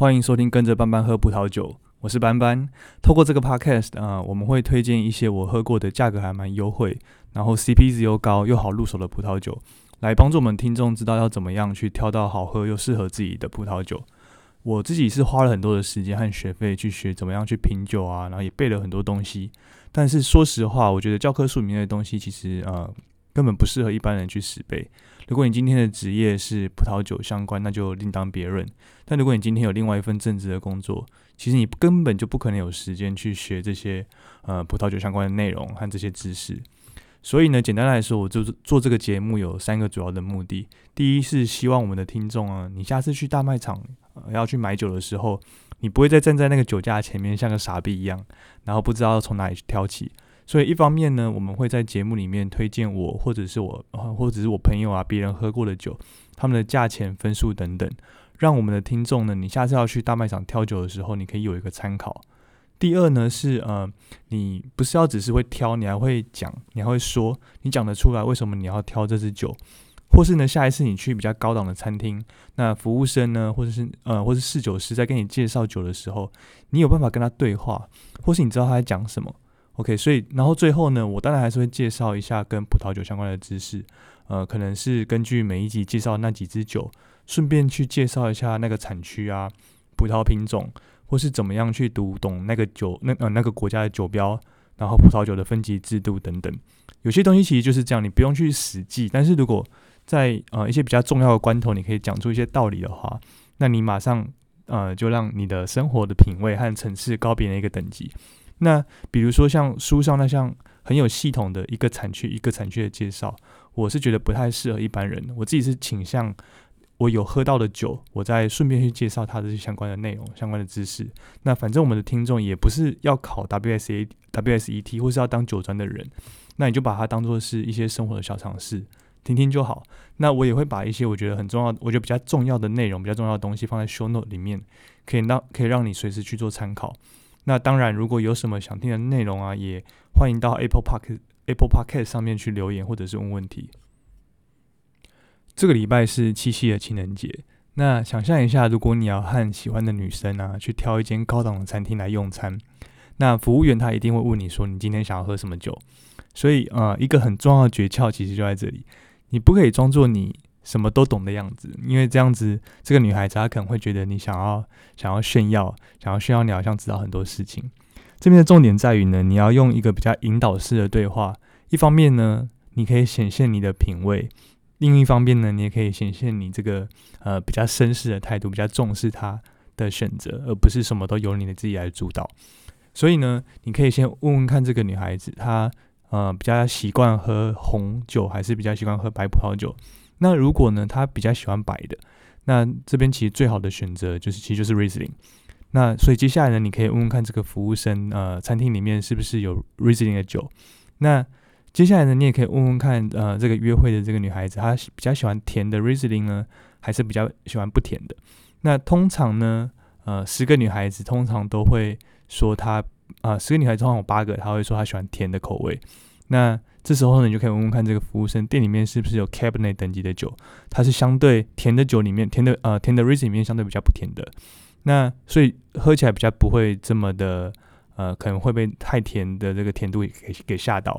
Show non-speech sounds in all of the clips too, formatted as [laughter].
欢迎收听跟着班班喝葡萄酒，我是班班。透过这个 podcast 啊、我们会推荐一些我喝过的价格还蛮优惠，然后 CP 值又高又好入手的葡萄酒，来帮助我们听众知道要怎么样去挑到好喝又适合自己的葡萄酒。我自己是花了很多的时间和学费去学怎么样去品酒啊，然后也背了很多东西。但是说实话，我觉得教科书里面的东西其实呃根本不适合一般人去死背。如果你今天的职业是葡萄酒相关，那就另当别论。但如果你今天有另外一份正职的工作，其实你根本就不可能有时间去学这些呃葡萄酒相关的内容和这些知识。所以呢，简单来说，我就做这个节目有三个主要的目的。第一是希望我们的听众啊，你下次去大卖场、呃、要去买酒的时候，你不会再站在那个酒架前面像个傻逼一样，然后不知道从哪里去挑起。所以一方面呢，我们会在节目里面推荐我或者是我、或者是我朋友啊别人喝过的酒，他们的价钱、分数等等，让我们的听众呢，你下次要去大卖场挑酒的时候，你可以有一个参考。第二呢是呃，你不是要只是会挑，你还会讲，你还会说，你讲得出来为什么你要挑这支酒，或是呢下一次你去比较高档的餐厅，那服务生呢，或者是呃，或是侍酒师在跟你介绍酒的时候，你有办法跟他对话，或是你知道他在讲什么。OK，所以然后最后呢，我当然还是会介绍一下跟葡萄酒相关的知识，呃，可能是根据每一集介绍那几支酒，顺便去介绍一下那个产区啊、葡萄品种，或是怎么样去读懂那个酒那呃那个国家的酒标，然后葡萄酒的分级制度等等。有些东西其实就是这样，你不用去死记，但是如果在呃一些比较重要的关头，你可以讲出一些道理的话，那你马上呃就让你的生活的品味和层次高别人一个等级。那比如说像书上那像很有系统的一个产区一个产区的介绍，我是觉得不太适合一般人。我自己是倾向我有喝到的酒，我再顺便去介绍它的相关的内容、相关的知识。那反正我们的听众也不是要考 WSA、WSET 或是要当酒专的人，那你就把它当做是一些生活的小常识，听听就好。那我也会把一些我觉得很重要、我觉得比较重要的内容、比较重要的东西放在 show note 里面，可以让可以让你随时去做参考。那当然，如果有什么想听的内容啊，也欢迎到 Apple Park Apple Podcast 上面去留言或者是问问题。这个礼拜是七夕的情人节，那想象一下，如果你要和喜欢的女生啊去挑一间高档的餐厅来用餐，那服务员他一定会问你说你今天想要喝什么酒。所以呃，一个很重要的诀窍其实就在这里，你不可以装作你什么都懂的样子，因为这样子，这个女孩子她可能会觉得你想要想要炫耀，想要炫耀你好像知道很多事情。这边的重点在于呢，你要用一个比较引导式的对话，一方面呢，你可以显现你的品味；另一方面呢，你也可以显现你这个呃比较绅士的态度，比较重视她的选择，而不是什么都由你的自己来主导。所以呢，你可以先问问看这个女孩子，她呃比较习惯喝红酒，还是比较习惯喝白葡萄酒？那如果呢，他比较喜欢白的，那这边其实最好的选择就是其实就是 Riesling。那所以接下来呢，你可以问问看这个服务生，呃，餐厅里面是不是有 Riesling 的酒？那接下来呢，你也可以问问看，呃，这个约会的这个女孩子，她比较喜欢甜的 Riesling 呢，还是比较喜欢不甜的？那通常呢，呃，十个女孩子通常都会说她，啊、十个女孩子通常有八个，她会说她喜欢甜的口味。那这时候呢，你就可以问问看这个服务生，店里面是不是有 Cabernet 等级的酒？它是相对甜的酒里面，甜的呃甜的 Riesling 里面相对比较不甜的。那所以喝起来比较不会这么的呃，可能会被太甜的这个甜度给给吓到。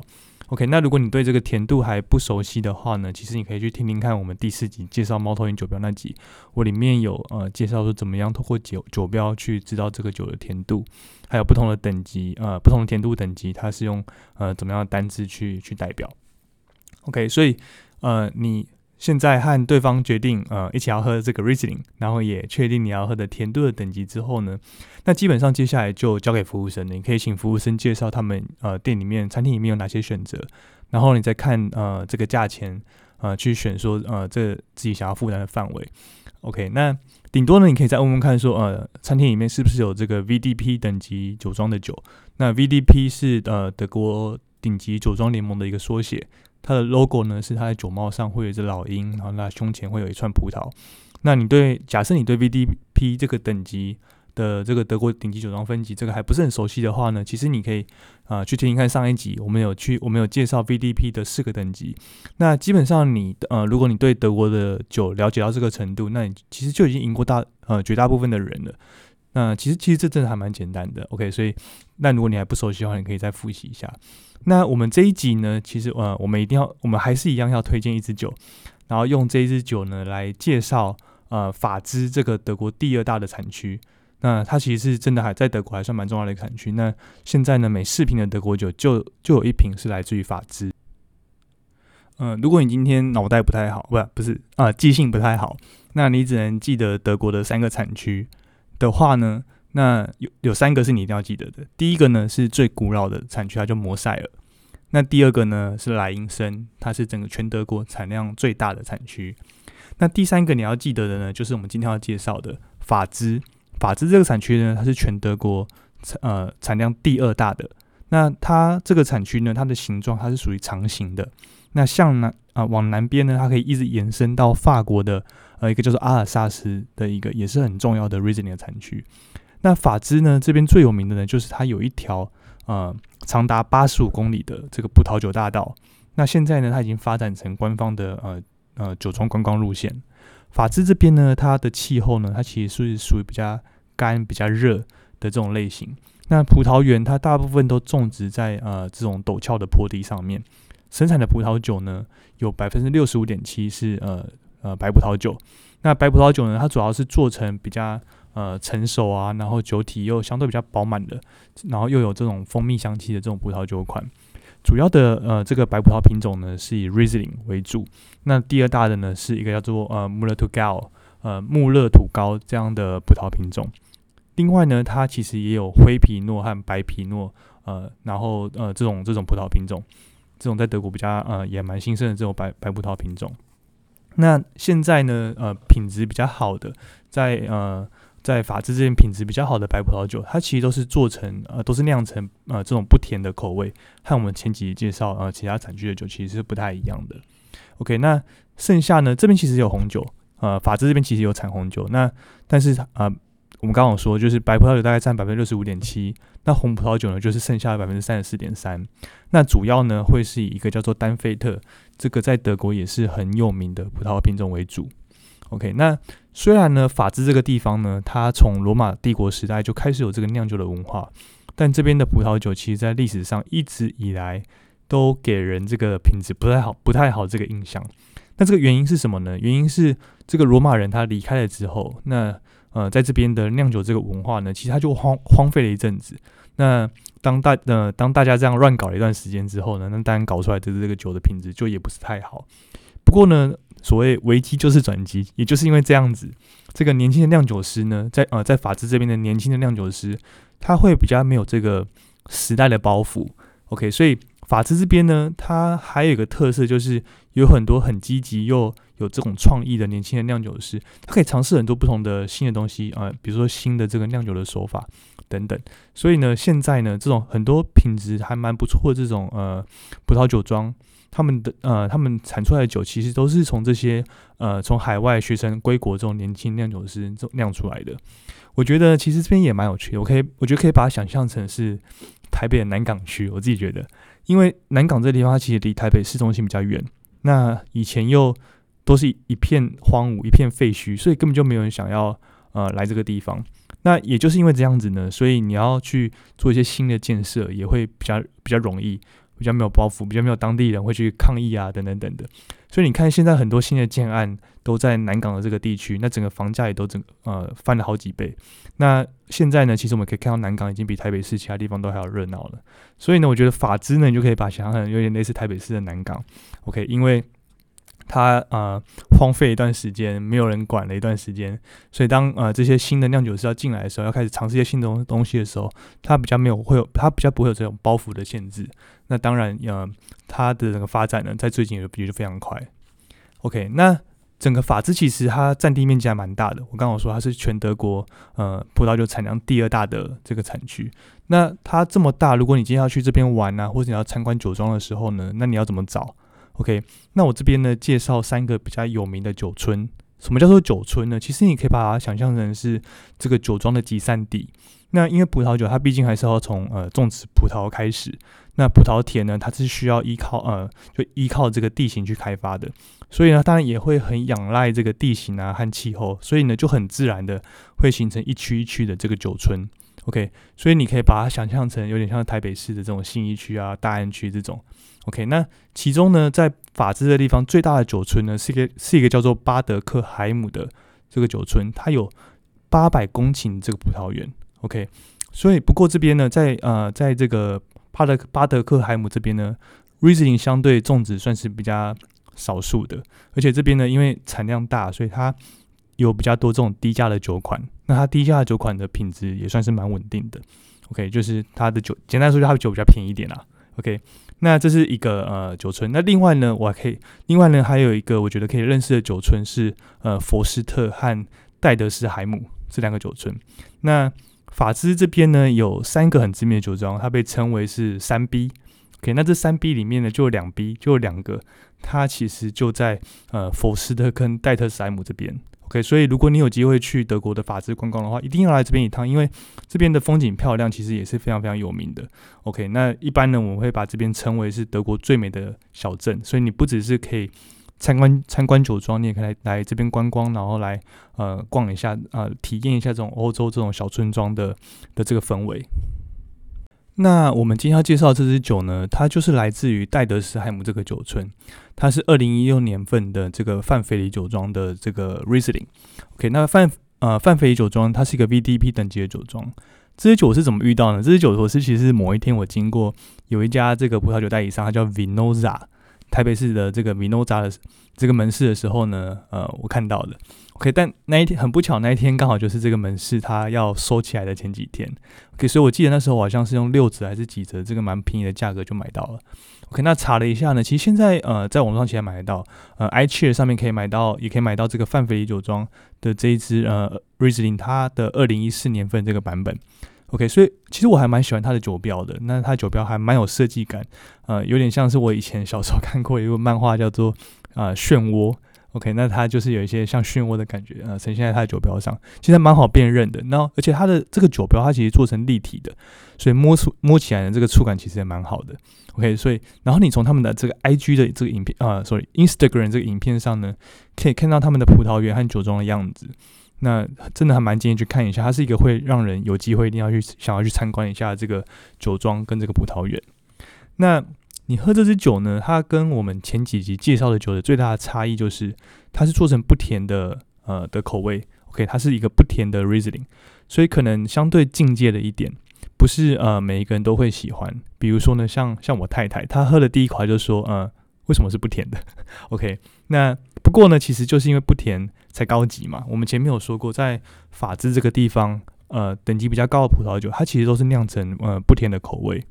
OK，那如果你对这个甜度还不熟悉的话呢，其实你可以去听听看我们第四集介绍猫头鹰酒标那集，我里面有呃介绍说怎么样透过酒酒标去知道这个酒的甜度，还有不同的等级呃不同的甜度等级，它是用呃怎么样的单字去去代表。OK，所以呃你现在和对方决定呃一起要喝这个 Riesling，然后也确定你要喝的甜度的等级之后呢，那基本上接下来就交给服务生了。你可以请服务生介绍他们呃店里面餐厅里面有哪些选择，然后你再看呃这个价钱呃去选说呃这自己想要负担的范围。OK，那顶多呢你可以再问问看说呃餐厅里面是不是有这个 VDP 等级酒庄的酒？那 VDP 是呃德国顶级酒庄联盟的一个缩写。它的 logo 呢是它的酒帽上会有一只老鹰，然后那胸前会有一串葡萄。那你对假设你对 VDP 这个等级的这个德国顶级酒庄分级，这个还不是很熟悉的话呢，其实你可以啊去听听看上一集，我们有去我们有介绍 VDP 的四个等级。那基本上你呃，如果你对德国的酒了解到这个程度，那你其实就已经赢过大呃绝大部分的人了。那其实其实这真的还蛮简单的，OK。所以那如果你还不熟悉的话，你可以再复习一下。那我们这一集呢，其实呃，我们一定要我们还是一样要推荐一支酒，然后用这一支酒呢来介绍呃法兹这个德国第二大的产区。那它其实是真的还在德国还算蛮重要的一个产区。那现在呢，每四瓶的德国酒就就有一瓶是来自于法兹。嗯，如果你今天脑袋不太好，不不是啊，记性不太好，那你只能记得德国的三个产区的话呢，那有有三个是你一定要记得的。第一个呢是最古老的产区，它叫摩塞尔。那第二个呢是莱茵森，它是整个全德国产量最大的产区。那第三个你要记得的呢，就是我们今天要介绍的法兹。法兹这个产区呢，它是全德国呃产量第二大的。那它这个产区呢，它的形状它是属于长形的。那向南啊往南边呢，它可以一直延伸到法国的呃一个叫做阿尔萨斯的一个也是很重要的 Riesling 的产区。那法兹呢这边最有名的呢，就是它有一条呃长达八十五公里的这个葡萄酒大道。那现在呢，它已经发展成官方的呃呃酒庄观光路线。法兹这边呢，它的气候呢，它其实是属于比较干、比较热的这种类型。那葡萄园它大部分都种植在呃这种陡峭的坡地上面，生产的葡萄酒呢，有百分之六十五点七是呃呃白葡萄酒。那白葡萄酒呢，它主要是做成比较呃成熟啊，然后酒体又相对比较饱满的，然后又有这种蜂蜜香气的这种葡萄酒款。主要的呃这个白葡萄品种呢是以 Riesling 为主，那第二大的呢是一个叫做呃穆勒土高呃穆勒土高这样的葡萄品种。另外呢，它其实也有灰皮诺和白皮诺呃，然后呃这种这种葡萄品种，这种在德国比较呃也蛮兴盛的这种白白葡萄品种。那现在呢呃品质比较好的在呃。在法兹这边品质比较好的白葡萄酒，它其实都是做成呃，都是酿成呃这种不甜的口味，和我们前几介绍呃其他产区的酒其实是不太一样的。OK，那剩下呢这边其实有红酒，呃法兹这边其实有产红酒，那但是啊我们刚刚说就是白葡萄酒大概占百分之六十五点七，那红葡萄酒呢就是剩下的百分之三十四点三，那主要呢会是以一个叫做丹菲特，这个在德国也是很有名的葡萄品种为主。OK，那虽然呢，法兹这个地方呢，它从罗马帝国时代就开始有这个酿酒的文化，但这边的葡萄酒其实在历史上一直以来都给人这个品质不太好、不太好这个印象。那这个原因是什么呢？原因是这个罗马人他离开了之后，那呃，在这边的酿酒这个文化呢，其实它就荒荒废了一阵子。那当大呃当大家这样乱搞了一段时间之后呢，那当然搞出来的这个酒的品质就也不是太好。不过呢。所谓危机就是转机，也就是因为这样子，这个年轻的酿酒师呢，在呃在法治这边的年轻的酿酒师，他会比较没有这个时代的包袱。OK，所以法治这边呢，它还有一个特色，就是有很多很积极又有这种创意的年轻的酿酒师，他可以尝试很多不同的新的东西啊，比如说新的这个酿酒的手法等等。所以呢，现在呢，这种很多品质还蛮不错的这种呃葡萄酒庄。他们的呃，他们产出来的酒其实都是从这些呃，从海外学生归国这种年轻酿酒师酿出来的。我觉得其实这边也蛮有趣的，我可以我觉得可以把它想象成是台北的南港区。我自己觉得，因为南港这地方其实离台北市中心比较远，那以前又都是一片荒芜、一片废墟，所以根本就没有人想要呃来这个地方。那也就是因为这样子呢，所以你要去做一些新的建设，也会比较比较容易。比较没有包袱，比较没有当地人会去抗议啊，等等等的。所以你看，现在很多新的建案都在南港的这个地区，那整个房价也都整呃翻了好几倍。那现在呢，其实我们可以看到南港已经比台北市其他地方都还要热闹了。所以呢，我觉得法资呢，你就可以把想象成有点类似台北市的南港。OK，因为。它呃荒废一段时间，没有人管了一段时间，所以当呃这些新的酿酒师要进来的时候，要开始尝试一些新的东东西的时候，它比较没有会有，它比较不会有这种包袱的限制。那当然呃，它的整个发展呢，在最近也也就非常快。OK，那整个法兹其实它占地面积还蛮大的。我刚刚说它是全德国呃葡萄酒产量第二大的这个产区。那它这么大，如果你今天要去这边玩啊，或者你要参观酒庄的时候呢，那你要怎么找？OK，那我这边呢介绍三个比较有名的酒村，什么叫做酒村呢？其实你可以把它想象成是这个酒庄的集散地。那因为葡萄酒它毕竟还是要从呃种植葡萄开始，那葡萄田呢，它是需要依靠呃就依靠这个地形去开发的，所以呢，当然也会很仰赖这个地形啊和气候，所以呢就很自然的会形成一区一区的这个酒村。OK，所以你可以把它想象成有点像台北市的这种信义区啊、大安区这种。OK，那其中呢，在法兹的地方最大的酒村呢，是一个是一个叫做巴德克海姆的这个酒村，它有八百公顷这个葡萄园。OK，所以不过这边呢，在呃，在这个帕德巴德克海姆这边呢，Riesling 相对种植算是比较少数的，而且这边呢，因为产量大，所以它有比较多这种低价的酒款。那它低价的酒款的品质也算是蛮稳定的。OK，就是它的酒，简单说，就它的酒比较便宜一点啦。OK，那这是一个呃酒村。那另外呢，我还可以，另外呢，还有一个我觉得可以认识的酒村是呃佛斯特和戴德斯海姆这两个酒村。那法兹这边呢有三个很知名的酒庄，它被称为是三 B。OK，那这三 B 里面呢就有两 B，就有两个，它其实就在呃佛斯特跟戴特斯莱姆这边。OK，所以如果你有机会去德国的法兹观光的话，一定要来这边一趟，因为这边的风景漂亮，其实也是非常非常有名的。OK，那一般呢，我们会把这边称为是德国最美的小镇，所以你不只是可以参观参观酒庄，你也可以来来这边观光，然后来呃逛一下，呃体验一下这种欧洲这种小村庄的的这个氛围。那我们今天要介绍这支酒呢，它就是来自于戴德斯海姆这个酒村，它是二零一六年份的这个范菲里酒庄的这个 Riesling。OK，那范呃范菲里酒庄它是一个 VDP 等级的酒庄。这支酒我是怎么遇到呢？这支酒我是其实某一天我经过有一家这个葡萄酒代理商，它叫 Vinoza，台北市的这个米诺扎的这个门市的时候呢，呃，我看到的。OK，但那一天很不巧，那一天刚好就是这个门市它要收起来的前几天。OK，所以我记得那时候好像是用六折还是几折，这个蛮便宜的价格就买到了。OK，那查了一下呢，其实现在呃在网上其实买得到，呃，iCheer 上面可以买到，也可以买到这个范菲里酒庄的这一支呃 Riesling 它的二零一四年份这个版本。OK，所以其实我还蛮喜欢它的酒标的，那它酒标还蛮有设计感，呃，有点像是我以前小时候 [laughs] 看过一个漫画叫做啊漩涡。OK，那它就是有一些像漩涡的感觉啊，呈现在它的酒标上，其实蛮好辨认的。那而且它的这个酒标它其实做成立体的，所以摸出摸起来的这个触感其实也蛮好的。OK，所以然后你从他们的这个 IG 的这个影片啊，sorry，Instagram 这个影片上呢，可以看到他们的葡萄园和酒庄的样子。那真的还蛮建议去看一下，它是一个会让人有机会一定要去想要去参观一下这个酒庄跟这个葡萄园。那你喝这支酒呢？它跟我们前几集介绍的酒的最大的差异就是，它是做成不甜的呃的口味。OK，它是一个不甜的 Riesling，所以可能相对境界的一点，不是呃每一个人都会喜欢。比如说呢，像像我太太，她喝的第一口就说，呃，为什么是不甜的？OK，那不过呢，其实就是因为不甜才高级嘛。我们前面有说过，在法兹这个地方，呃，等级比较高的葡萄酒，它其实都是酿成呃不甜的口味。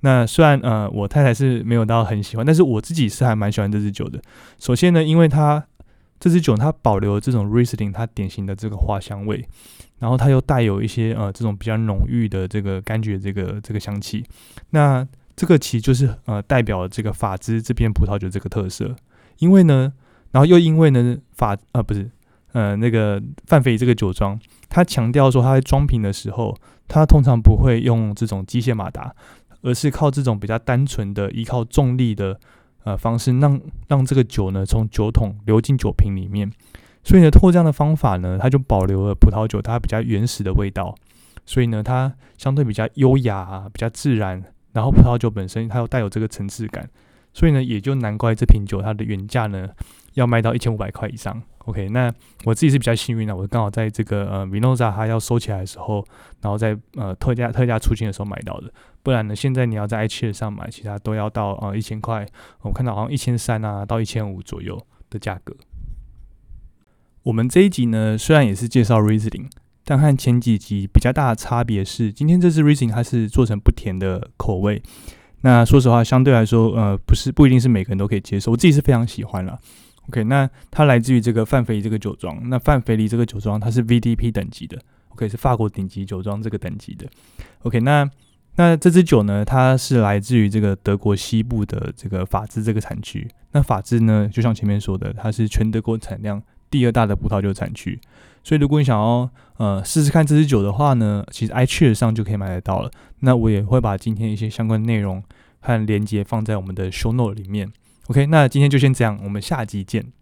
那虽然呃，我太太是没有到很喜欢，但是我自己是还蛮喜欢这支酒的。首先呢，因为它这支酒它保留这种 Riesling 它典型的这个花香味，然后它又带有一些呃这种比较浓郁的这个柑橘这个这个香气。那这个其实就是呃代表这个法兹这边葡萄酒这个特色。因为呢，然后又因为呢法呃不是呃那个范斐这个酒庄，它强调说它在装瓶的时候，它通常不会用这种机械马达。而是靠这种比较单纯的依靠重力的呃方式，让让这个酒呢从酒桶流进酒瓶里面。所以呢，通过这样的方法呢，它就保留了葡萄酒它比较原始的味道。所以呢，它相对比较优雅、比较自然。然后葡萄酒本身它又带有这个层次感，所以呢，也就难怪这瓶酒它的原价呢要卖到一千五百块以上。OK，那我自己是比较幸运的，我刚好在这个呃 Vinoza 它要收起来的时候，然后在呃特价特价出清的时候买到的。不然呢？现在你要在 iCheer 上买，其他都要到呃一千块，我看到好像一千三啊到一千五左右的价格。我们这一集呢，虽然也是介绍 Riesling，但和前几集比较大的差别是，今天这支 r i s i n g 它是做成不甜的口味。那说实话，相对来说，呃，不是不一定是每个人都可以接受。我自己是非常喜欢了。OK，那它来自于这个范菲里这个酒庄。那范菲里这个酒庄它是 VDP 等级的，OK 是法国顶级酒庄这个等级的。OK，那那这支酒呢，它是来自于这个德国西部的这个法兹这个产区。那法兹呢，就像前面说的，它是全德国产量第二大的葡萄酒产区。所以如果你想要呃试试看这支酒的话呢，其实 iCheers 上就可以买得到了。那我也会把今天一些相关内容和连接放在我们的 Show Note 里面。ok 那今天就先这样我们下集见。